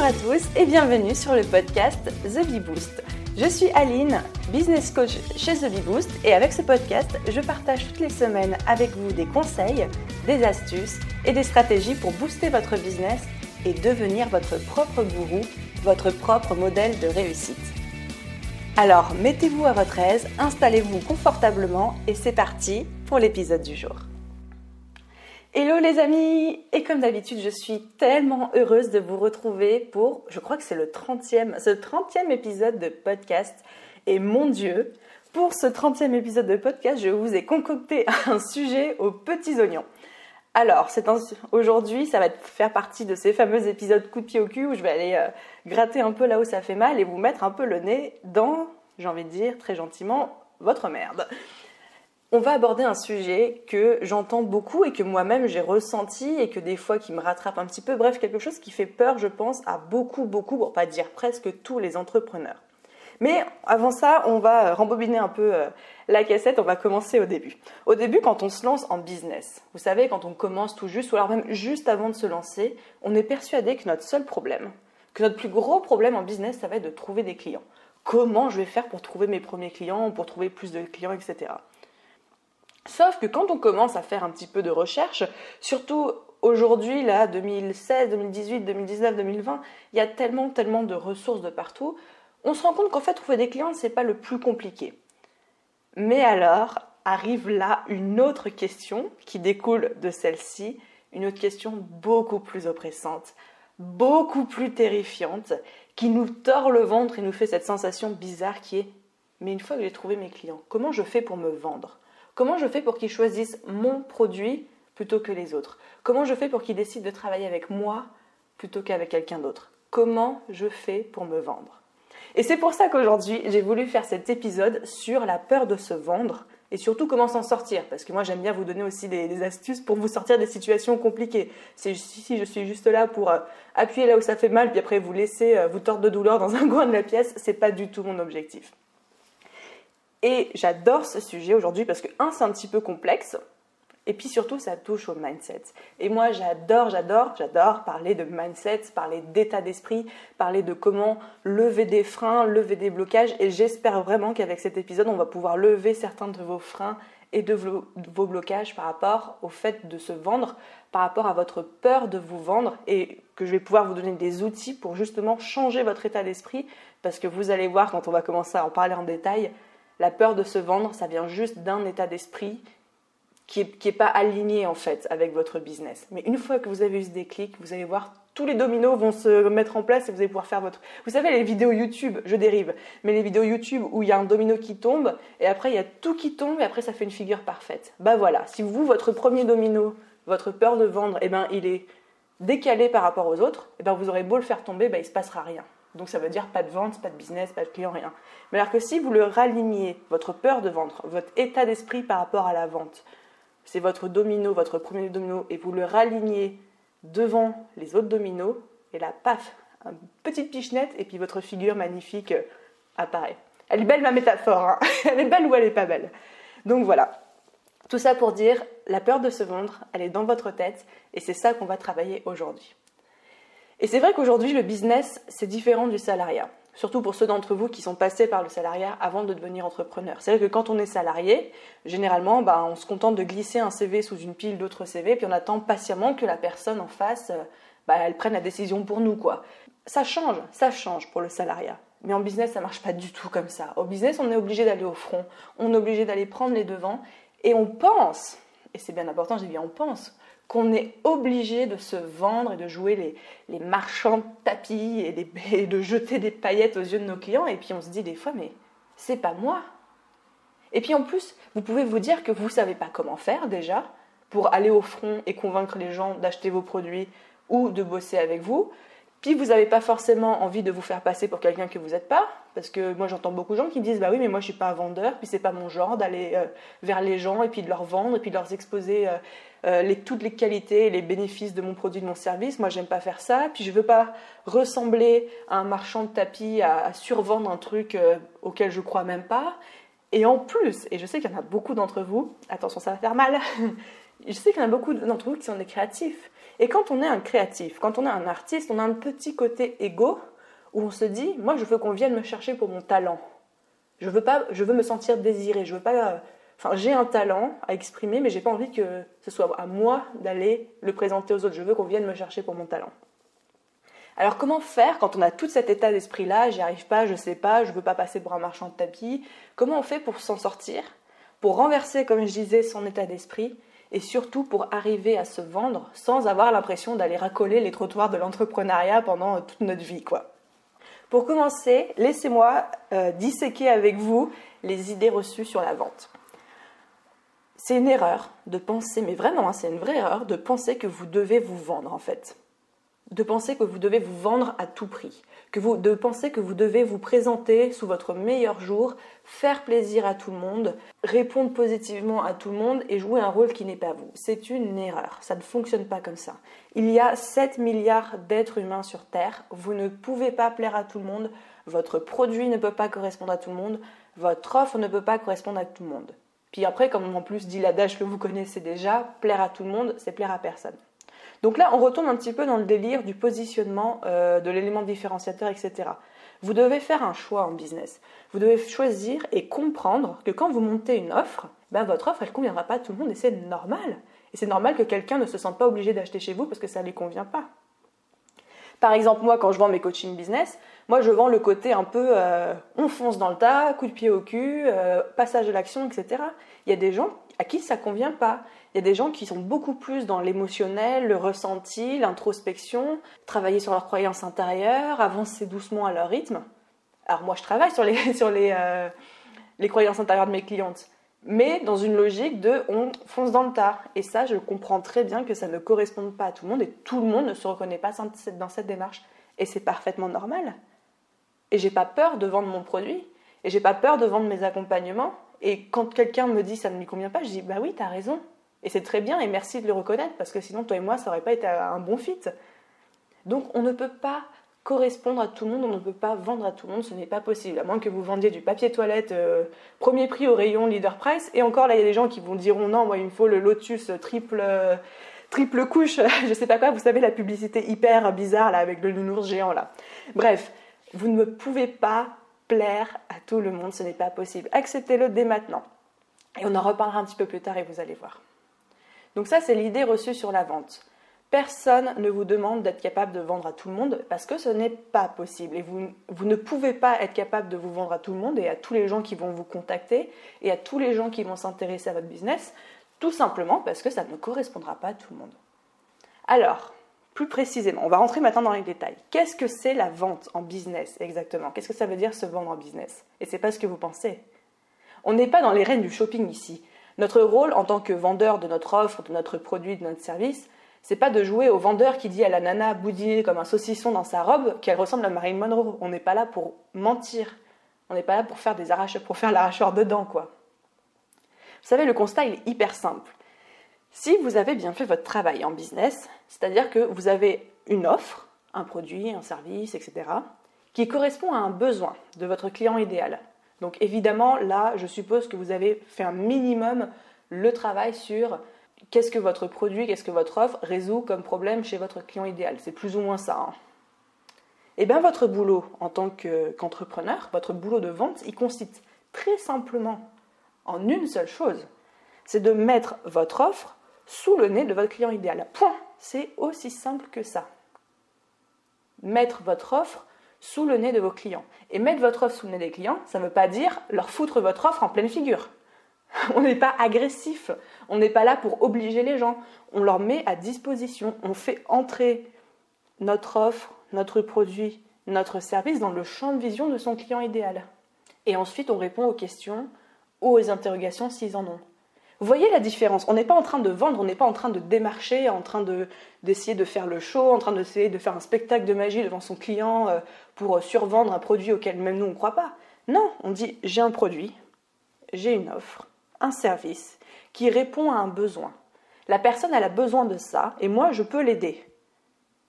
Bonjour à tous et bienvenue sur le podcast The Bee Boost. Je suis Aline, business coach chez The Bee Boost et avec ce podcast, je partage toutes les semaines avec vous des conseils, des astuces et des stratégies pour booster votre business et devenir votre propre gourou, votre propre modèle de réussite. Alors, mettez-vous à votre aise, installez-vous confortablement et c'est parti pour l'épisode du jour. Hello les amis Et comme d'habitude, je suis tellement heureuse de vous retrouver pour, je crois que c'est le 30e, ce 30e épisode de podcast. Et mon Dieu, pour ce 30e épisode de podcast, je vous ai concocté un sujet aux petits oignons. Alors, aujourd'hui, ça va faire partie de ces fameux épisodes coup de pied au cul où je vais aller euh, gratter un peu là où ça fait mal et vous mettre un peu le nez dans, j'ai envie de dire très gentiment, votre merde on va aborder un sujet que j'entends beaucoup et que moi-même j'ai ressenti et que des fois qui me rattrape un petit peu. Bref, quelque chose qui fait peur, je pense, à beaucoup, beaucoup, pour pas dire presque tous les entrepreneurs. Mais avant ça, on va rembobiner un peu euh, la cassette, on va commencer au début. Au début, quand on se lance en business, vous savez, quand on commence tout juste, ou alors même juste avant de se lancer, on est persuadé que notre seul problème, que notre plus gros problème en business, ça va être de trouver des clients. Comment je vais faire pour trouver mes premiers clients, pour trouver plus de clients, etc. Sauf que quand on commence à faire un petit peu de recherche, surtout aujourd'hui, là, 2016, 2018, 2019, 2020, il y a tellement, tellement de ressources de partout, on se rend compte qu'en fait, trouver des clients, ce n'est pas le plus compliqué. Mais alors, arrive là une autre question qui découle de celle-ci, une autre question beaucoup plus oppressante, beaucoup plus terrifiante, qui nous tord le ventre et nous fait cette sensation bizarre qui est mais une fois que j'ai trouvé mes clients, comment je fais pour me vendre? Comment je fais pour qu'ils choisissent mon produit plutôt que les autres? Comment je fais pour qu'ils décident de travailler avec moi plutôt qu'avec quelqu'un d'autre? Comment je fais pour me vendre? Et c'est pour ça qu'aujourd'hui, j'ai voulu faire cet épisode sur la peur de se vendre et surtout comment s'en sortir. Parce que moi, j'aime bien vous donner aussi des, astuces pour vous sortir des situations compliquées. Si, je suis juste là pour euh, appuyer là où ça fait mal, puis après vous laisser euh, vous tordre de douleur dans un coin de la pièce, c'est pas du tout mon objectif. Et j'adore ce sujet aujourd'hui parce que, un, c'est un petit peu complexe, et puis surtout, ça touche au mindset. Et moi, j'adore, j'adore, j'adore parler de mindset, parler d'état d'esprit, parler de comment lever des freins, lever des blocages. Et j'espère vraiment qu'avec cet épisode, on va pouvoir lever certains de vos freins et de vos, blocages par rapport au fait de se vendre, par rapport à votre peur de vous vendre et que je vais pouvoir vous donner des outils pour justement changer votre état d'esprit parce que vous allez voir quand on va commencer à en parler en détail, la peur de se vendre, ça vient juste d'un état d'esprit qui n'est pas aligné en fait avec votre business. Mais une fois que vous avez eu ce déclic, vous allez voir tous les dominos vont se mettre en place et vous allez pouvoir faire votre. Vous savez les vidéos YouTube, je dérive, mais les vidéos YouTube où il y a un domino qui tombe et après il y a tout qui tombe et après ça fait une figure parfaite. Bah voilà, si vous votre premier domino, votre peur de vendre, eh ben il est décalé par rapport aux autres, eh ben vous aurez beau le faire tomber, ben il se passera rien. Donc ça veut dire pas de vente, pas de business, pas de client, rien. Mais alors que si vous le ralignez, votre peur de vendre, votre état d'esprit par rapport à la vente, c'est votre domino, votre premier domino, et vous le ralignez devant les autres dominos, et là, paf, une petite pichenette, et puis votre figure magnifique euh, apparaît. Elle est belle ma métaphore, hein. elle est belle ou elle est pas belle. Donc voilà. Tout ça pour dire, la peur de se vendre, elle est dans votre tête, et c'est ça qu'on va travailler aujourd'hui. Et c'est vrai qu'aujourd'hui, le business, c'est différent du salariat. Surtout pour ceux d'entre vous qui sont passés par le salariat avant de devenir entrepreneur. C'est vrai que quand on est salarié, généralement, bah, on se contente de glisser un CV sous une pile d'autres CV, puis on attend patiemment que la personne en face, euh, bah, elle prenne la décision pour nous, quoi. Ça change, ça change pour le salariat. Mais en business, ça marche pas du tout comme ça. Au business, on est obligé d'aller au front, on est obligé d'aller prendre les devants, et on pense, et c'est bien important, j'ai bien on pense, qu'on est obligé de se vendre et de jouer les, marchands tapis et, de jeter des paillettes aux yeux de nos clients. Et puis on se dit des fois, mais c'est pas moi. Et puis en plus, vous pouvez vous dire que vous ne savez pas comment faire déjà pour aller au front et convaincre les gens d'acheter vos produits ou de bosser avec vous. Puis vous n'avez pas forcément envie de vous faire passer pour quelqu'un que vous n'êtes pas, parce que moi j'entends beaucoup de gens qui disent bah oui mais moi je suis pas un vendeur, puis c'est pas mon genre d'aller euh, vers les gens et puis de leur vendre et puis de leur exposer euh, euh, toutes les qualités et les bénéfices de mon produit, de mon service. Moi j'aime pas faire ça, puis je veux pas ressembler à un marchand de tapis à, survendre un truc auquel je crois même pas. Et en plus, et je sais qu'il y en a beaucoup d'entre vous, attention ça va faire mal, je sais qu'il y en a beaucoup d'entre vous qui sont des créatifs Et quand on est un créatif, quand on est un artiste, on a un petit côté égo où on se dit, moi je veux qu'on vienne me chercher pour mon talent. Je veux pas, je veux me sentir désiré. Je veux pas, enfin j'ai un talent à exprimer, mais j'ai pas envie que ce soit à moi d'aller le présenter aux autres. Je veux qu'on vienne me chercher pour mon talent. Alors comment faire quand on a tout cet état d'esprit-là, j'y arrive pas, je sais pas, je veux pas passer pour un marchand de tapis Comment on fait pour s'en sortir Pour renverser, comme je disais, son état d'esprit et surtout pour arriver à se vendre sans avoir l'impression d'aller racoler les trottoirs de l'entrepreneuriat pendant toute notre vie, quoi? Pour commencer, laissez-moi euh, disséquer avec vous les idées reçues sur la vente. C'est une erreur de penser, mais vraiment, hein, c'est une vraie erreur de penser que vous devez vous vendre en fait de penser que vous devez vous vendre à tout prix, de penser que vous devez vous présenter sous votre meilleur jour, faire plaisir à tout le monde, répondre positivement à tout le monde et jouer un rôle qui n'est pas vous. C'est une erreur, ça ne fonctionne pas comme ça. Il y a 7 milliards d'êtres humains sur Terre, vous ne pouvez pas plaire à tout le monde, votre produit ne peut pas correspondre à tout le monde, votre offre ne peut pas correspondre à tout le monde. Puis après, comme en plus dit l'adage que vous connaissez déjà, plaire à tout le monde, c'est plaire à personne. Donc là, on retourne un petit peu dans le délire du positionnement euh, de l'élément différenciateur, etc. Vous devez faire un choix en business. Vous devez choisir et comprendre que quand vous montez une offre, ben votre offre, elle ne conviendra pas à tout le monde et c'est normal. Et c'est normal que quelqu'un ne se sente pas obligé d'acheter chez vous parce que ça ne lui convient pas. Par exemple, moi, quand je vends mes coaching business, moi, je vends le côté un peu euh, on fonce dans le tas, coup de pied au cul, euh, passage de l'action, etc. Il y a des gens à qui ça convient pas. Il y a des gens qui sont beaucoup plus dans l'émotionnel, le ressenti, l'introspection, travailler sur leurs croyances intérieures, avancer doucement à leur rythme. Alors moi, je travaille sur les, sur les, euh, les croyances intérieures de mes clientes, mais dans une logique de on fonce dans le tas. Et ça, je comprends très bien que ça ne corresponde pas à tout le monde et tout le monde ne se reconnaît pas dans cette démarche. Et c'est parfaitement normal. Et j'ai pas peur de vendre mon produit, et j'ai pas peur de vendre mes accompagnements. Et quand quelqu'un me dit ça ne lui convient pas, je dis bah oui, tu as raison. Et c'est très bien et merci de le reconnaître parce que sinon toi et moi ça aurait pas été un bon fit. Donc on ne peut pas correspondre à tout le monde, on ne peut pas vendre à tout le monde, ce n'est pas possible. À moins que vous vendiez du papier toilette euh, premier prix au rayon leader price. Et encore là, il y a des gens qui vont dire non, moi il me faut le Lotus triple triple couche, je sais pas quoi. Vous savez la publicité hyper bizarre là avec le nounours géant là. Bref, vous ne pouvez pas plaire à tout le monde, ce n'est pas possible. Acceptez-le dès maintenant. Et on en reparlera un petit peu plus tard et vous allez voir. Donc ça, c'est l'idée reçue sur la vente. Personne ne vous demande d'être capable de vendre à tout le monde parce que ce n'est pas possible. Et vous, vous, ne pouvez pas être capable de vous vendre à tout le monde et à tous les gens qui vont vous contacter et à tous les gens qui vont s'intéresser à votre business, tout simplement parce que ça ne correspondra pas à tout le monde. Alors, plus précisément, on va rentrer maintenant dans les détails. Qu'est-ce que c'est la vente en business exactement? Qu'est-ce que ça veut dire se vendre en business? Et c'est pas ce que vous pensez. On n'est pas dans les rênes du shopping ici. Notre rôle en tant que vendeur de notre offre, de notre produit, de notre service, c'est pas de jouer au vendeur qui dit à la nana boudinée comme un saucisson dans sa robe qu'elle ressemble à Marilyn Monroe. On n'est pas là pour mentir. On n'est pas là pour faire des pour faire l'arracheur dedans, quoi. Vous savez, le constat, il est hyper simple. Si vous avez bien fait votre travail en business, c'est-à-dire que vous avez une offre, un produit, un service, etc., qui correspond à un besoin de votre client idéal. Donc évidemment, là, je suppose que vous avez fait un minimum le travail sur qu'est-ce que votre produit, qu'est-ce que votre offre résout comme problème chez votre client idéal. C'est plus ou moins ça. Hein. Et eh bien votre boulot en tant qu'entrepreneur, votre boulot de vente, il consiste très simplement en une seule chose. C'est de mettre votre offre sous le nez de votre client idéal. Point. C'est aussi simple que ça. Mettre votre offre sous le nez de vos clients. Et mettre votre offre sous le nez des clients, ça ne veut pas dire leur foutre votre offre en pleine figure. On n'est pas agressif, on n'est pas là pour obliger les gens, on leur met à disposition, on fait entrer notre offre, notre produit, notre service dans le champ de vision de son client idéal. Et ensuite, on répond aux questions ou aux interrogations s'ils en ont. Vous voyez la différence On n'est pas en train de vendre, on n'est pas en train de démarcher, en train d'essayer de, faire le show, en train d'essayer de faire un spectacle de magie devant son client euh, pour euh, survendre un produit auquel même nous on ne croit pas. Non, on dit j'ai un produit, j'ai une offre, un service qui répond à un besoin. La personne elle a besoin de ça et moi je peux l'aider.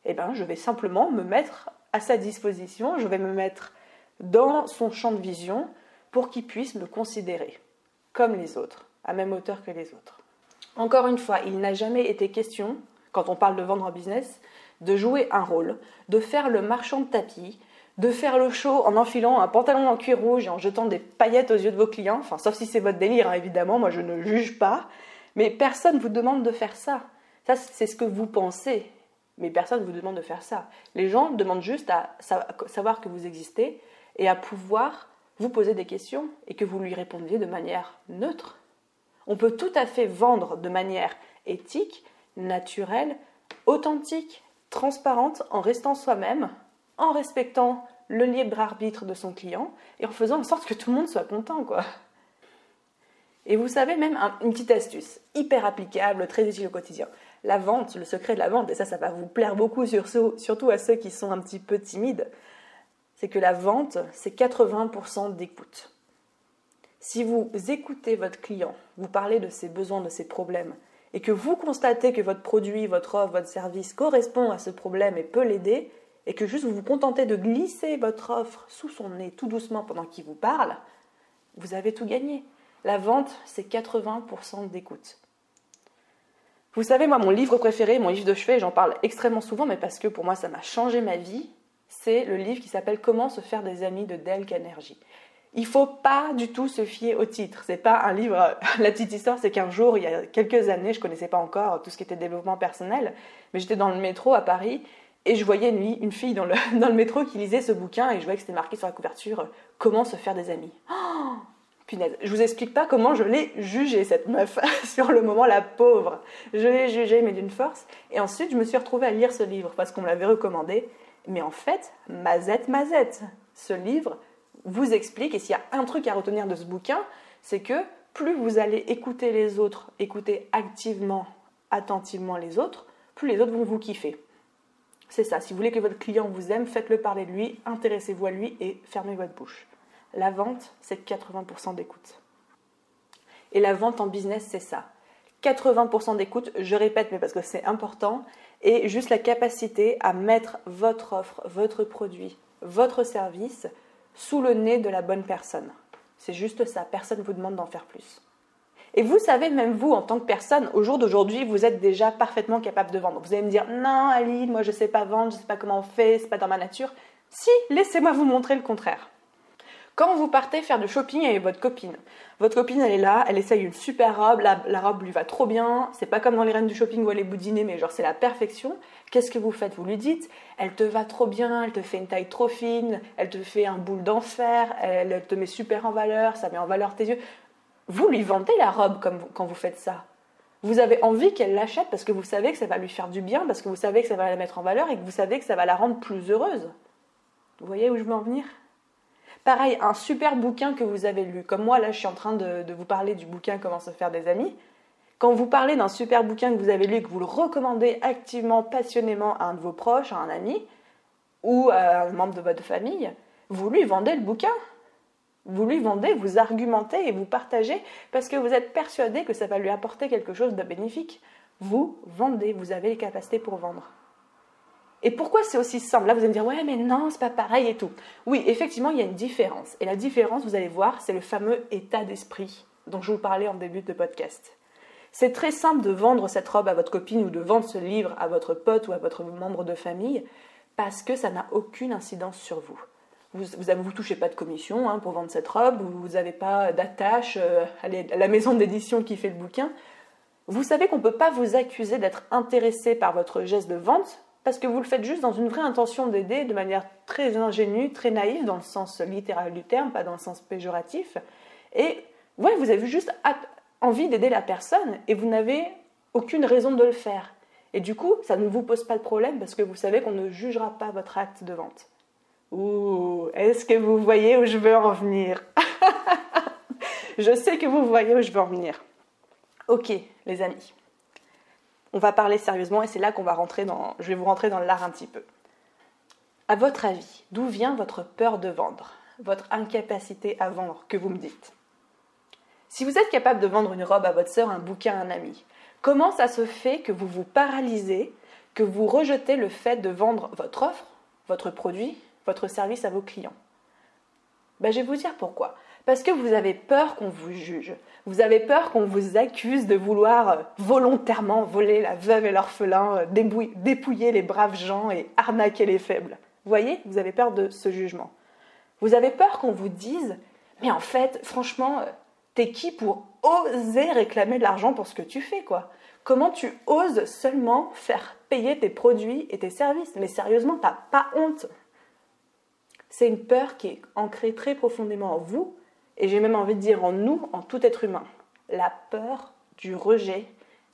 Eh bien, je vais simplement me mettre à sa disposition, je vais me mettre dans son champ de vision pour qu'il puisse me considérer comme les autres à même hauteur que les autres. Encore une fois, il n'a jamais été question quand on parle de vendre en business, de jouer un rôle, de faire le marchand de tapis, de faire le show en enfilant un pantalon en cuir rouge et en jetant des paillettes aux yeux de vos clients, enfin sauf si c'est votre délire hein, évidemment, moi je ne juge pas, mais personne ne vous demande de faire ça. Ça c'est ce que vous pensez, mais personne ne vous demande de faire ça. Les gens demandent juste à savoir que vous existez et à pouvoir vous poser des questions et que vous lui répondiez de manière neutre. On peut tout à fait vendre de manière éthique, naturelle, authentique, transparente, en restant soi-même, en respectant le libre arbitre de son client et en faisant en sorte que tout le monde soit content, quoi. Et vous savez même une petite astuce hyper applicable, très utile au quotidien. La vente, le secret de la vente, et ça, ça va vous plaire beaucoup, surtout à ceux qui sont un petit peu timides, c'est que la vente, c'est 80% d'écoute. Si vous écoutez votre client, vous parlez de ses besoins, de ses problèmes, et que vous constatez que votre produit, votre offre, votre service correspond à ce problème et peut l'aider, et que juste vous vous contentez de glisser votre offre sous son nez tout doucement pendant qu'il vous parle, vous avez tout gagné. La vente, c'est 80% d'écoute. Vous savez, moi, mon livre préféré, mon livre de chevet, j'en parle extrêmement souvent, mais parce que pour moi, ça m'a changé ma vie, c'est le livre qui s'appelle Comment se faire des amis de Dale Carnegie. Il faut pas du tout se fier au titre. C'est pas un livre. La petite histoire, c'est qu'un jour, il y a quelques années, je connaissais pas encore tout ce qui était développement personnel, mais j'étais dans le métro à Paris et je voyais une, fille dans le, dans le, métro qui lisait ce bouquin et je voyais que c'était marqué sur la couverture Comment se faire des amis. Oh punaise, je vous explique pas comment je l'ai jugée cette meuf sur le moment, la pauvre. Je l'ai jugée mais d'une force. Et ensuite, je me suis retrouvée à lire ce livre parce qu'on me l'avait recommandé. Mais en fait, mazette, mazette, ce livre vous explique, et s'il y a un truc à retenir de ce bouquin, c'est que plus vous allez écouter les autres, écouter activement, attentivement les autres, plus les autres vont vous kiffer. C'est ça. Si vous voulez que votre client vous aime, faites-le parler de lui, intéressez-vous à lui et fermez votre bouche. La vente, c'est 80% d'écoute. Et la vente en business, c'est ça. 80% d'écoute, je répète, mais parce que c'est important, et juste la capacité à mettre votre offre, votre produit, votre service sous le nez de la bonne personne. C'est juste ça, personne ne vous demande d'en faire plus. Et vous savez, même vous, en tant que personne, au jour d'aujourd'hui, vous êtes déjà parfaitement capable de vendre. Vous allez me dire, non, Aline, moi je ne sais pas vendre, je ne sais pas comment on fait, c'est pas dans ma nature. Si, laissez-moi vous montrer le contraire. Quand vous partez faire du shopping avec votre copine, votre copine elle est là, elle essaye une super robe, la, robe lui va trop bien, c'est pas comme dans les reines du shopping où elle est boudinée, mais genre c'est la perfection. Qu'est-ce que vous faites? Vous lui dites, elle te va trop bien, elle te fait une taille trop fine, elle te fait un boule d'enfer, elle te met super en valeur, ça met en valeur tes yeux. Vous lui vendez la robe comme quand vous faites ça. Vous avez envie qu'elle l'achète parce que vous savez que ça va lui faire du bien, parce que vous savez que ça va la mettre en valeur et que vous savez que ça va la rendre plus heureuse. Vous voyez où je veux en venir? Pareil, un super bouquin que vous avez lu. Comme moi, là, je suis en train de, vous parler du bouquin Comment se faire des amis. Quand vous parlez d'un super bouquin que vous avez lu et que vous le recommandez activement, passionnément à un de vos proches, à un ami ou à un membre de votre famille, vous lui vendez le bouquin. Vous lui vendez, vous argumentez et vous partagez parce que vous êtes persuadé que ça va lui apporter quelque chose de bénéfique. Vous vendez, vous avez les capacités pour vendre. Et pourquoi c'est aussi simple Là, vous allez me dire, ouais, mais non, c'est pas pareil et tout. Oui, effectivement, il y a une différence. Et la différence, vous allez voir, c'est le fameux état d'esprit dont je vous parlais en début de podcast. C'est très simple de vendre cette robe à votre copine ou de vendre ce livre à votre pote ou à votre membre de famille parce que ça n'a aucune incidence sur vous. Vous ne vous, touchez pas de commission hein, pour vendre cette robe, vous n'avez pas d'attache euh, à la maison d'édition qui fait le bouquin. Vous savez qu'on ne peut pas vous accuser d'être intéressé par votre geste de vente parce que vous le faites juste dans une vraie intention d'aider, de manière très ingénue, très naïve, dans le sens littéral du terme, pas dans le sens péjoratif. Et ouais, vous avez juste envie d'aider la personne et vous n'avez aucune raison de le faire. Et du coup, ça ne vous pose pas de problème parce que vous savez qu'on ne jugera pas votre acte de vente. Ouh, est-ce que vous voyez où je veux en venir? Je sais que vous voyez où je veux en venir. Ok, les amis on va parler sérieusement et c'est là qu'on va rentrer dans. Je vais vous rentrer dans l'art un petit peu. À votre avis, d'où vient votre peur de vendre, votre incapacité à vendre que vous me dites? Si vous êtes capable de vendre une robe à votre sœur, un bouquin à un ami, comment ça se fait que vous vous paralysez, que vous rejetez le fait de vendre votre offre, votre produit, votre service à vos clients? Ben, Je vais vous dire pourquoi. Parce que vous avez peur qu'on vous juge. Vous avez peur qu'on vous accuse de vouloir euh, volontairement voler la veuve et l'orphelin, euh, dépouiller les braves gens et arnaquer les faibles. Vous voyez, vous avez peur de ce jugement. Vous avez peur qu'on vous dise, mais en fait, franchement, euh, t'es qui pour oser réclamer de l'argent pour ce que tu fais, quoi? Comment tu oses seulement faire payer tes produits et tes services? Mais sérieusement, t'as pas honte C'est une peur qui est ancrée très profondément en vous, et j'ai même envie de dire en nous, en tout être humain. La peur du rejet,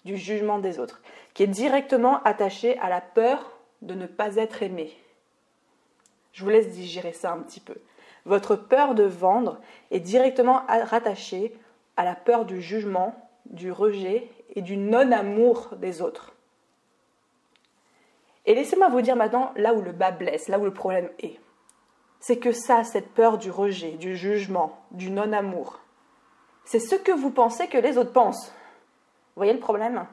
du jugement des autres, qui est directement attachée à la peur de ne pas être aimé. Je vous laisse digérer ça un petit peu. Votre peur de vendre est directement rattachée à la peur du jugement, du rejet et du non-amour des autres. Et laissez-moi vous dire maintenant là où le bas blesse, là où le problème est. C'est que ça, cette peur du rejet, du jugement, du non-amour, c'est ce que vous pensez que les autres pensent. Vous voyez le problème?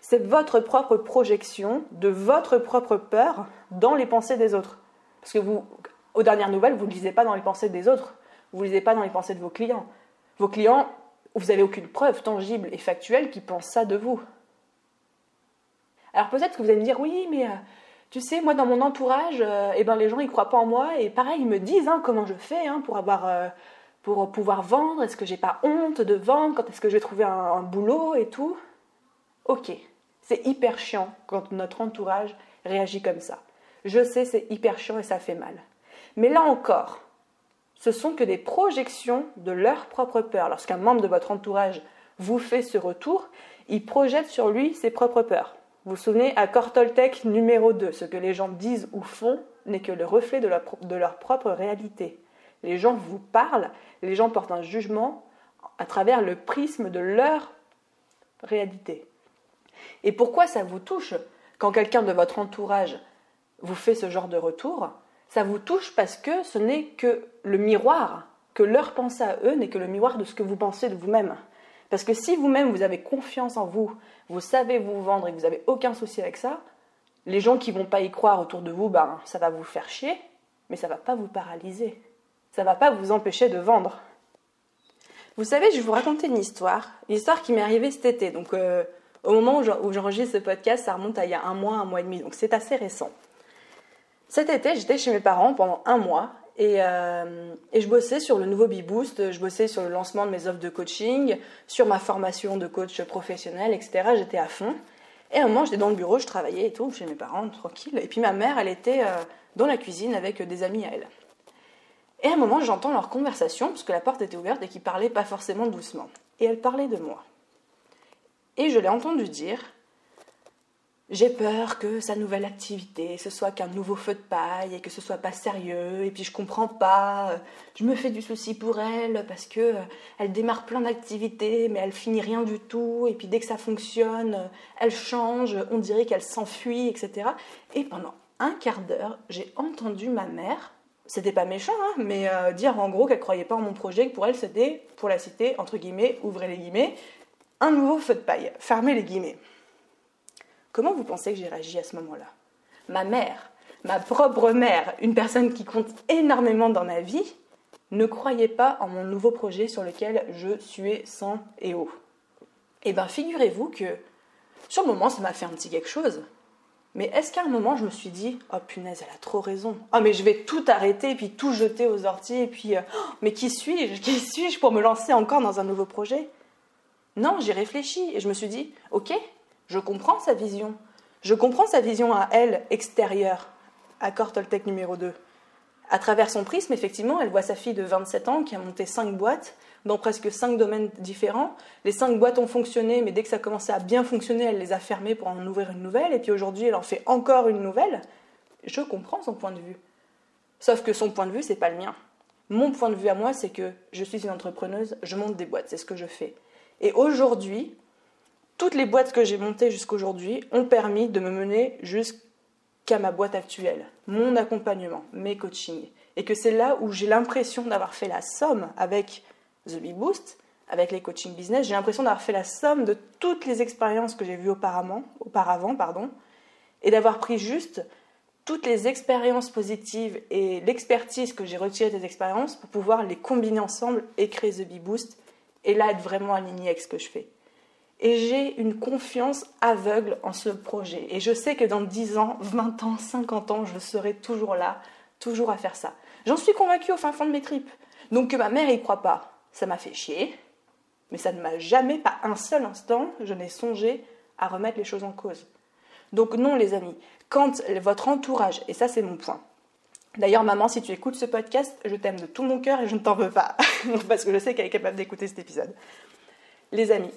C'est votre propre projection de votre propre peur dans les pensées des autres. Parce que vous, aux dernières nouvelles, vous ne lisez pas dans les pensées des autres, vous ne lisez pas dans les pensées de vos clients. Vos clients, vous n'avez aucune preuve tangible et factuelle qui pense ça de vous. Alors peut-être que vous allez me dire, oui, mais euh, tu sais, moi dans mon entourage, euh, eh ben, les gens ils croient pas en moi et pareil, ils me disent hein, comment je fais hein, pour avoir, euh, pour pouvoir vendre. Est-ce que j'ai pas honte de vendre? Quand est-ce que je vais trouver un boulot et tout? Ok, c'est hyper chiant quand notre entourage réagit comme ça. Je sais, c'est hyper chiant et ça fait mal. Mais là encore, ce sont que des projections de leur propre peur. Lorsqu'un membre de votre entourage vous fait ce retour, il projette sur lui ses propres peurs. Vous vous souvenez, à Cortoltech numéro 2, ce que les gens disent ou font n'est que le reflet de leur, de leur propre réalité. Les gens vous parlent, les gens portent un jugement à travers le prisme de leur réalité. Et pourquoi ça vous touche quand quelqu'un de votre entourage vous fait ce genre de retour? Ça vous touche parce que ce n'est que le miroir, que leur pensée à eux n'est que le miroir de ce que vous pensez de vous-même. Parce que si vous-même vous avez confiance en vous, vous savez vous vendre et que vous n'avez aucun souci avec ça, les gens qui vont pas y croire autour de vous, ben ça va vous faire chier, mais ça va pas vous paralyser. Ça va pas vous empêcher de vendre. Vous savez, je vais vous raconter une histoire, une histoire qui m'est arrivée cet été. Donc euh, au moment où j'enregistre ce podcast, ça remonte à il y a un mois, un mois et demi, donc c'est assez récent. Cet été, j'étais chez mes parents pendant un mois euh, et, je bossais sur le nouveau B-Boost, je bossais sur le lancement de mes offres de coaching, sur ma formation de coach professionnel, etc. J'étais à fond. Et à un moment, j'étais dans le bureau, je travaillais et tout, chez mes parents, tranquille. Et puis ma mère, elle était euh, dans la cuisine avec des amis à elle. Et à un moment, j'entends leur conversation, parce que la porte était ouverte et qu'ils parlaient pas forcément doucement. Et elle parlait de moi. Et je l'ai entendu dire j'ai peur que sa nouvelle activité, ce soit qu'un nouveau feu de paille et que ce soit pas sérieux et puis je comprends pas, je me fais du souci pour elle parce que euh, elle démarre plein d'activités mais elle finit rien du tout et puis dès que ça fonctionne, euh, elle change, on dirait qu'elle s'enfuit, etc. Et pendant un quart d'heure, j'ai entendu ma mère, c'était pas méchant, hein, mais euh, dire en gros qu'elle croyait pas en mon projet, que pour elle c'était, pour la citer, entre guillemets, ouvrez les guillemets, un nouveau feu de paille, fermez les guillemets. Comment vous pensez que j'ai réagi à ce moment-là? Ma mère, ma propre mère, une personne qui compte énormément dans ma vie, ne croyait pas en mon nouveau projet sur lequel je suais sang et eau. Eh bien, figurez-vous que sur le moment, ça m'a fait un petit quelque chose. Mais est-ce qu'à un moment, je me suis dit, oh punaise, elle a trop raison. Oh, mais je vais tout arrêter, puis tout jeter aux orties, et puis, euh, oh, mais qui suis-je Qui suis-je pour me lancer encore dans un nouveau projet? Non, j'ai réfléchi, et je me suis dit, ok, je comprends sa vision. Je comprends sa vision à elle, extérieure, à Cortoltech numéro 2. À travers son prisme, effectivement, elle voit sa fille de 27 ans qui a monté 5 boîtes dans presque 5 domaines différents. Les 5 boîtes ont fonctionné, mais dès que ça commençait à bien fonctionner, elle les a fermées pour en ouvrir une nouvelle. Et puis aujourd'hui, elle en fait encore une nouvelle. Je comprends son point de vue. Sauf que son point de vue, c'est pas le mien. Mon point de vue à moi, c'est que je suis une entrepreneuse, je monte des boîtes, c'est ce que je fais. Et aujourd'hui, toutes les boîtes que j'ai montées jusqu'aujourd'hui ont permis de me mener jusqu'à ma boîte actuelle, mon accompagnement, mes coachings. Et que c'est là où j'ai l'impression d'avoir fait la somme avec The Big Boost, avec les coaching business, j'ai l'impression d'avoir fait la somme de toutes les expériences que j'ai vues auparavant, auparavant pardon, et d'avoir pris juste toutes les expériences positives et l'expertise que j'ai retirée des expériences pour pouvoir les combiner ensemble et créer The Bee Boost et là être vraiment aligné avec ce que je fais. Et j'ai une confiance aveugle en ce projet. Et je sais que dans 10 ans, 20 ans, 50 ans, je serai toujours là, toujours à faire ça. J'en suis convaincue au fin fond de mes tripes. Donc que ma mère y croit pas, ça m'a fait chier. Mais ça ne m'a jamais, pas un seul instant, je n'ai songé à remettre les choses en cause. Donc non les amis, quand votre entourage, et ça c'est mon point, D'ailleurs, maman, si tu écoutes ce podcast, je t'aime de tout mon cœur et je ne t'en veux pas, parce que je sais qu'elle est capable d'écouter cet épisode. Les amis,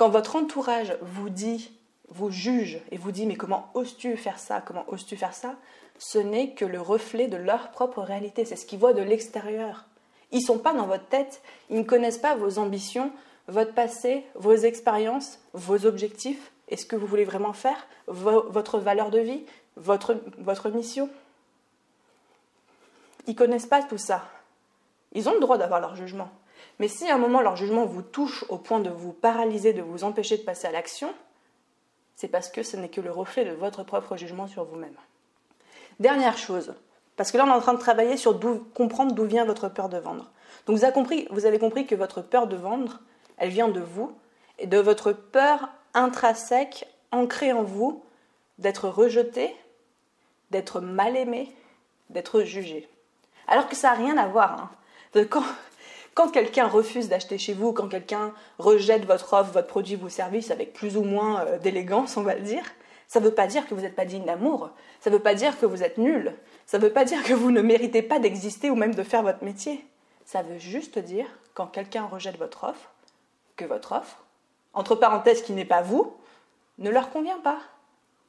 quand votre entourage vous dit, vous juge et vous dit mais comment oses-tu faire ça, comment oses-tu faire ça, ce n'est que le reflet de leur propre réalité, c'est ce qu'ils voient de l'extérieur. Ils sont pas dans votre tête, ils ne connaissent pas vos ambitions, votre passé, vos expériences, vos objectifs, et ce que vous voulez vraiment faire, votre valeur de vie, votre, votre mission? Ils connaissent pas tout ça. Ils ont le droit d'avoir leur jugement. Mais si à un moment leur jugement vous touche au point de vous paralyser, de vous empêcher de passer à l'action, c'est parce que ce n'est que le reflet de votre propre jugement sur vous-même. Dernière chose, parce que là on est en train de travailler sur comprendre d'où vient votre peur de vendre. Donc vous avez, compris, que votre peur de vendre, elle vient de vous et de votre peur intrinsèque, ancrée en vous, d'être rejeté, d'être mal aimé, d'être jugé. Alors que ça n'a rien à voir. Hein. Quelqu'un refuse d'acheter chez vous, quand quelqu'un rejette votre offre, votre produit, vos services avec plus ou moins euh, d'élégance, on va le dire, ça ne veut pas dire que vous n'êtes pas digne d'amour. Ça ne veut pas dire que vous êtes nul. Ça ne veut pas dire que vous ne méritez pas d'exister ou même de faire votre métier. Ça veut juste dire, quand quelqu'un rejette votre offre, que votre offre, entre parenthèses qui n'est pas vous, ne leur convient pas,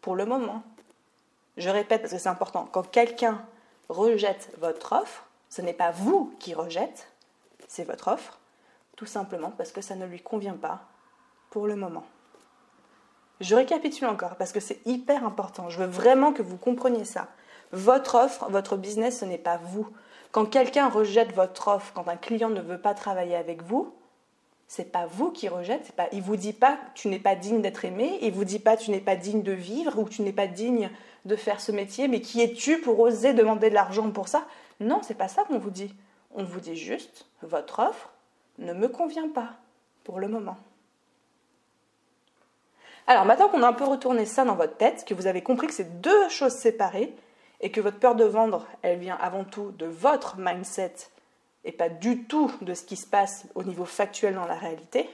pour le moment. Je répète parce que c'est important, quand quelqu'un rejette votre offre, ce n'est pas vous qui rejette, c'est votre offre, tout simplement parce que ça ne lui convient pas pour le moment. Je récapitule encore parce que c'est hyper important. Je veux vraiment que vous compreniez ça. Votre offre, votre business, ce n'est pas vous. Quand quelqu'un rejette votre offre, quand un client ne veut pas travailler avec vous, c'est pas vous qui rejette, pas, il vous dit pas tu n'es pas digne d'être aimé, il vous dit pas tu n'es pas digne de vivre ou tu n'es pas digne de faire ce métier, mais qui es-tu pour oser demander de l'argent pour ça? Non, c'est pas ça qu'on vous dit. On vous dit juste votre offre ne me convient pas pour le moment. Alors maintenant qu'on a un peu retourné ça dans votre tête, que vous avez compris que c'est deux choses séparées et que votre peur de vendre, elle vient avant tout de votre mindset et pas du tout de ce qui se passe au niveau factuel dans la réalité,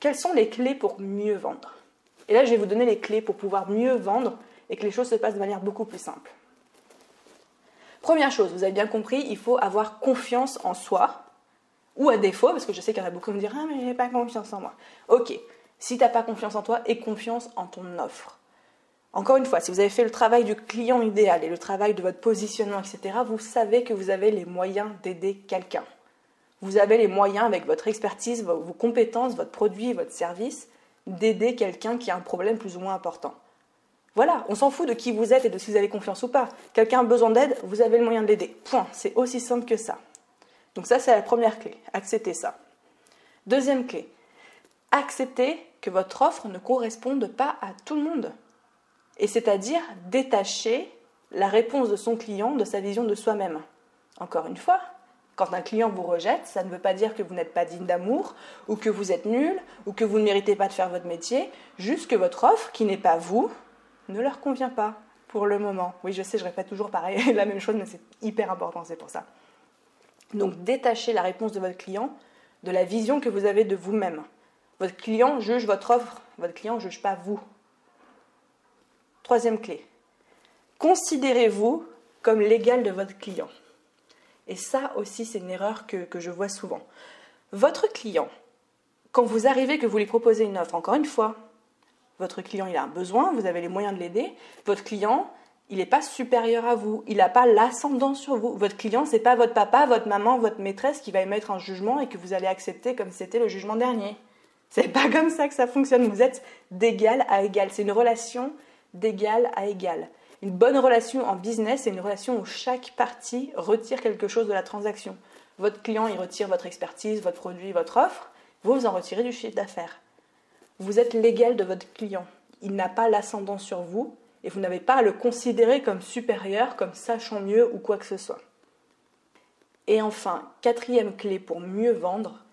quelles sont les clés pour mieux vendre? Et là, je vais vous donner les clés pour pouvoir mieux vendre et que les choses se passent de manière beaucoup plus simple. Première chose, vous avez bien compris, il faut avoir confiance en soi, ou à défaut, parce que je sais qu'il y en a beaucoup qui me diront Ah, mais j'ai pas confiance en moi. Ok, si tu n'as pas confiance en toi, aie confiance en ton offre. Encore une fois, si vous avez fait le travail du client idéal et le travail de votre positionnement, etc., vous savez que vous avez les moyens d'aider quelqu'un. Vous avez les moyens, avec votre expertise, vos compétences, votre produit, votre service, d'aider quelqu'un qui a un problème plus ou moins important. Voilà, on s'en fout de qui vous êtes et de si vous avez confiance ou pas. Quelqu'un a besoin d'aide, vous avez le moyen de l'aider. Point. C'est aussi simple que ça. Donc ça, c'est la première clé. Acceptez ça. Deuxième clé. Acceptez que votre offre ne corresponde pas à tout le monde et c'est-à-dire détacher la réponse de son client de sa vision de soi-même. Encore une fois, quand un client vous rejette, ça ne veut pas dire que vous n'êtes pas digne d'amour, ou que vous êtes nul, ou que vous ne méritez pas de faire votre métier, juste que votre offre, qui n'est pas vous, ne leur convient pas pour le moment. Oui, je sais, je répète toujours pareil, la même chose, mais c'est hyper important, c'est pour ça. Donc détachez la réponse de votre client de la vision que vous avez de vous-même. Votre client juge votre offre, votre client ne juge pas vous. Troisième clé. Considérez-vous comme l'égal de votre client. Et ça aussi, c'est une erreur que, que, je vois souvent. Votre client, quand vous arrivez, que vous lui proposez une offre, encore une fois, votre client, il a un besoin, vous avez les moyens de l'aider. Votre client, il n'est pas supérieur à vous, il n'a pas l'ascendant sur vous. Votre client, c'est pas votre papa, votre maman, votre maîtresse qui va émettre un jugement et que vous allez accepter comme c'était le jugement dernier. C'est pas comme ça que ça fonctionne. Vous êtes d'égal à égal. C'est une relation d'égal à égal. Une bonne relation en business, c'est une relation où chaque partie retire quelque chose de la transaction. Votre client, il retire votre expertise, votre produit, votre offre. Vous, vous en retirez du chiffre d'affaires. Vous êtes l'égal de votre client. Il n'a pas l'ascendant sur vous. et vous n'avez pas à le considérer comme supérieur, comme sachant mieux ou quoi que ce soit. Et enfin, quatrième clé pour mieux vendre,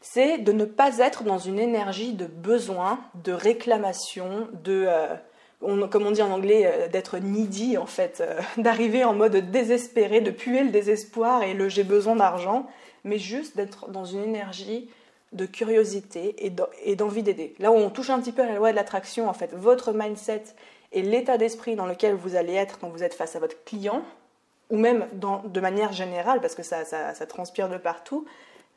c'est de ne pas être dans une énergie de besoin, de réclamation, de, euh, comme on dit en anglais, euh, d'être needy en fait, euh, d'arriver en mode désespéré, de puer le désespoir et le j'ai besoin d'argent, mais juste d'être dans une énergie de curiosité et d'envie d'aider. Là où on touche un petit peu à la loi de l'attraction, en fait, votre mindset et l'état d'esprit dans lequel vous allez être quand vous êtes face à votre client, ou même de manière générale, parce que ça transpire de partout,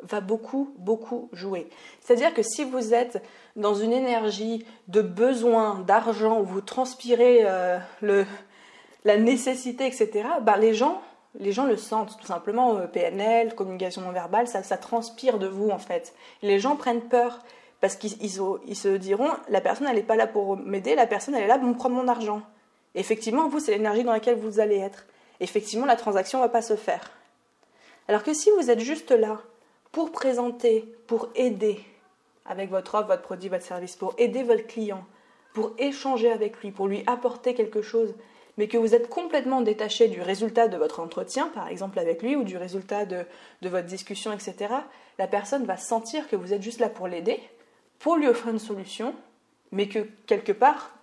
va beaucoup, beaucoup jouer. C'est-à-dire que si vous êtes dans une énergie de besoin, d'argent, où vous transpirez euh, la nécessité, etc., bah, les, gens, les gens le sentent tout simplement. Euh, PNL, communication non verbale, ça, transpire de vous en fait. Les gens prennent peur parce qu'ils ils, se diront la personne elle n'est pas là pour m'aider, la personne elle est là pour me prendre mon argent. effectivement, vous, c'est l'énergie dans laquelle vous allez être. Effectivement, la transaction ne va pas se faire. Alors que si vous êtes juste là, pour présenter, pour aider avec votre offre, votre produit, votre service, pour aider votre client, pour échanger avec lui, pour lui apporter quelque chose, mais que vous êtes complètement détaché du résultat de votre entretien, par exemple avec lui, ou du résultat de, votre discussion, etc., la personne va sentir que vous êtes juste là pour l'aider, pour lui offrir une solution, mais que quelque part,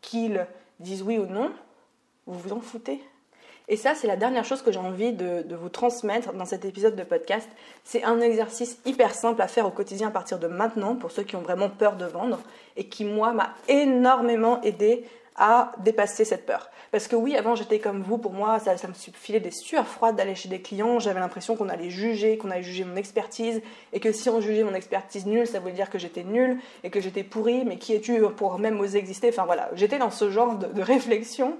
qu'il dise oui ou non, vous vous en foutez. Et ça, c'est la dernière chose que j'ai envie de, vous transmettre dans cet épisode de podcast. C'est un exercice hyper simple à faire au quotidien à partir de maintenant pour ceux qui ont vraiment peur de vendre et qui, moi, m'a énormément aidé à dépasser cette peur. Parce que oui, avant j'étais comme vous, pour moi ça, me filait des sueurs froides d'aller chez des clients, j'avais l'impression qu'on allait juger, qu'on allait juger mon expertise, et que si on jugeait mon expertise nulle, ça voulait dire que j'étais nulle, et que j'étais pourrie, mais qui es-tu pour même oser exister? Enfin voilà, j'étais dans ce genre de réflexion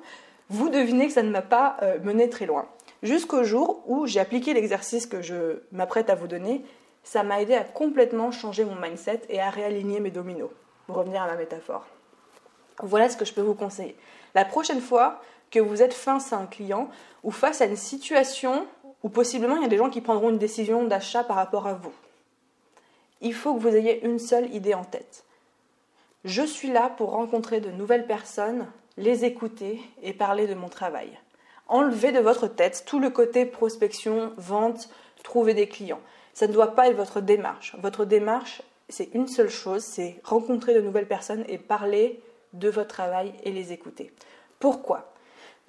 vous devinez que ça ne m'a pas euh, mené très loin. Jusqu'au jour où j'ai appliqué l'exercice que je m'apprête à vous donner, ça m'a aidé à complètement changer mon mindset et à réaligner mes dominos. Pour revenir à ma métaphore. Voilà ce que je peux vous conseiller. La prochaine fois que vous êtes face à un client ou face à une situation où possiblement il y a des gens qui prendront une décision d'achat par rapport à vous, il faut que vous ayez une seule idée en tête. Je suis là pour rencontrer de nouvelles personnes les écouter et parler de mon travail. Enlevez de votre tête tout le côté prospection, vente, trouver des clients. Ça ne doit pas être votre démarche. Votre démarche, c'est une seule chose, c'est rencontrer de nouvelles personnes et parler de votre travail et les écouter. Pourquoi?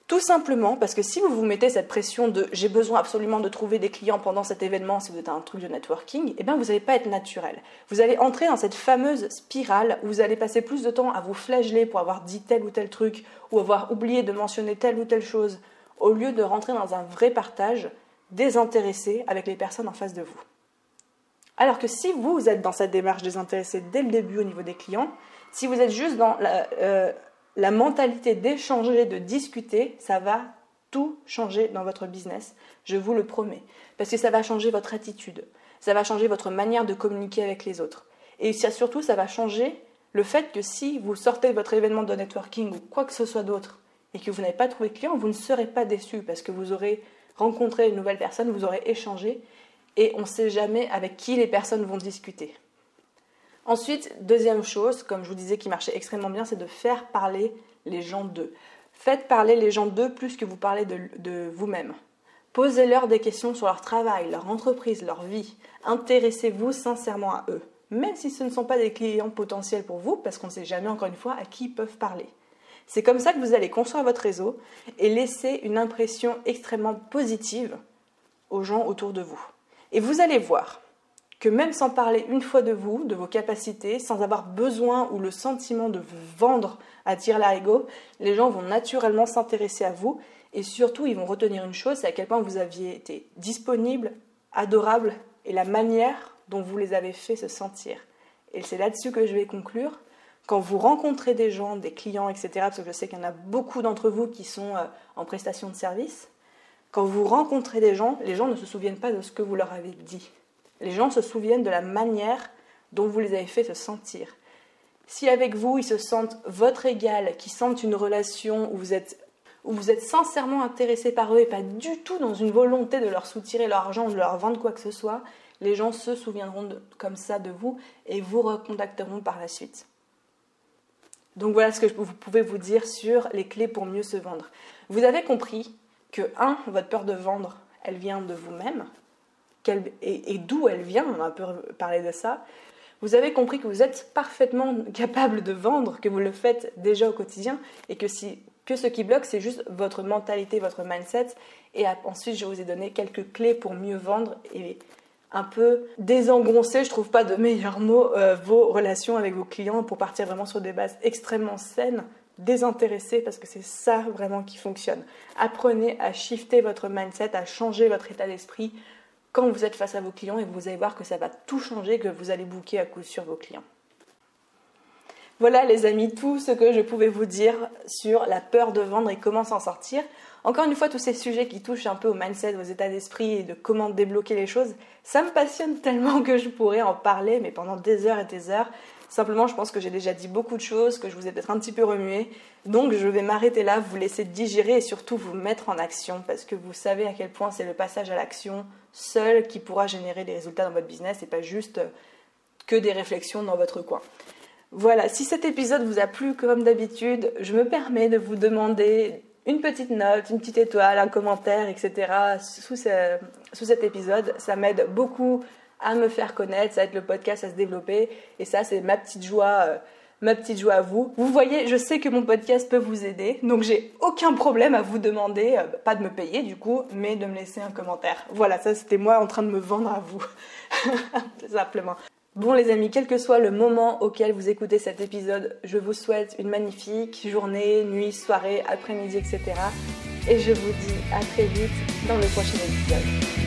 Tout simplement parce que si vous vous mettez cette pression de j'ai besoin absolument de trouver des clients pendant cet événement, si vous êtes un truc de networking, eh bien vous n'allez pas être naturel. Vous allez entrer dans cette fameuse spirale où vous allez passer plus de temps à vous flageller pour avoir dit tel ou tel truc ou avoir oublié de mentionner telle ou telle chose, au lieu de rentrer dans un vrai partage désintéressé avec les personnes en face de vous. Alors que si vous, êtes dans cette démarche désintéressée dès le début au niveau des clients, si vous êtes juste dans la, euh, la mentalité d'échanger, de discuter, ça va tout changer dans votre business, je vous le promets. Parce que ça va changer votre attitude, ça va changer votre manière de communiquer avec les autres. Et surtout, ça va changer le fait que si vous sortez de votre événement de networking ou quoi que ce soit d'autre et que vous n'avez pas trouvé de client, vous ne serez pas déçu parce que vous aurez rencontré une nouvelle personne, vous aurez échangé et on ne sait jamais avec qui les personnes vont discuter. Ensuite, deuxième chose, comme je vous disais qui marchait extrêmement bien, c'est de faire parler les gens d'eux. Faites parler les gens d'eux plus que vous parlez de, vous-même. Posez-leur des questions sur leur travail, leur entreprise, leur vie. Intéressez-vous sincèrement à eux, même si ce ne sont pas des clients potentiels pour vous, parce qu'on ne sait jamais encore une fois à qui ils peuvent parler. C'est comme ça que vous allez construire votre réseau et laisser une impression extrêmement positive aux gens autour de vous. Et vous allez voir, que même sans parler une fois de vous, de vos capacités, sans avoir besoin ou le sentiment de vous vendre à tir l'arigot, les gens vont naturellement s'intéresser à vous et surtout ils vont retenir une chose, c'est à quel point vous aviez été disponible, adorable et la manière dont vous les avez fait se sentir. Et c'est là-dessus que je vais conclure. Quand vous rencontrez des gens, des clients, etc., parce que je sais qu'il y en a beaucoup d'entre vous qui sont euh, en prestation de service, quand vous rencontrez des gens, les gens ne se souviennent pas de ce que vous leur avez dit. Les gens se souviennent de la manière dont vous les avez fait se sentir. Si avec vous, ils se sentent votre égal, qu'ils sentent une relation où vous êtes sincèrement intéressé par eux et pas du tout dans une volonté de leur soutirer leur argent ou de leur vendre quoi que ce soit, les gens se souviendront comme ça de vous et vous recontacteront par la suite. Donc voilà ce que vous pouvez vous dire sur les clés pour mieux se vendre. Vous avez compris que, un, votre peur de vendre, elle vient de vous-même, et, et d'où elle vient, on a un peu parlé de ça. Vous avez compris que vous êtes parfaitement capable de vendre, que vous le faites déjà au quotidien, et que, si, que ce qui bloque, c'est juste votre mentalité, votre mindset. Et ensuite, je vous ai donné quelques clés pour mieux vendre et un peu désengoncer, je trouve pas de meilleur mot, euh, vos relations avec vos clients pour partir vraiment sur des bases extrêmement saines, désintéressées, parce que c'est ça vraiment qui fonctionne. Apprenez à shifter votre mindset, à changer votre état d'esprit quand vous êtes face à vos clients et vous allez voir que ça va tout changer, que vous allez booker à coup sur vos clients. Voilà les amis, tout ce que je pouvais vous dire sur la peur de vendre et comment s'en sortir. Encore une fois, tous ces sujets qui touchent un peu au mindset, aux états d'esprit et de comment débloquer les choses, ça me passionne tellement que je pourrais en parler, mais pendant des heures et des heures. Simplement, je pense que j'ai déjà dit beaucoup de choses, que je vous ai peut-être un petit peu remué. Donc, je vais m'arrêter là, vous laisser digérer et surtout vous mettre en action parce que vous savez à quel point c'est le passage à l'action seul qui pourra générer des résultats dans votre business et pas juste que des réflexions dans votre coin. Voilà, si cet épisode vous a plu comme d'habitude, je me permets de vous demander une petite note, une petite étoile, un commentaire, etc. sous, sous cet épisode. Ça m'aide beaucoup à me faire connaître, ça aide le podcast à se développer. Et ça, c'est ma petite joie. Euh, ma petite joie à vous. Vous voyez, je sais que mon podcast peut vous aider, donc j'ai aucun problème à vous demander, euh, pas de me payer du coup, mais de me laisser un commentaire. Voilà, ça c'était moi en train de me vendre à vous, simplement. Bon les amis, quel que soit le moment auquel vous écoutez cet épisode, je vous souhaite une magnifique journée, nuit, soirée, après-midi, etc. Et je vous dis à très vite dans le prochain épisode.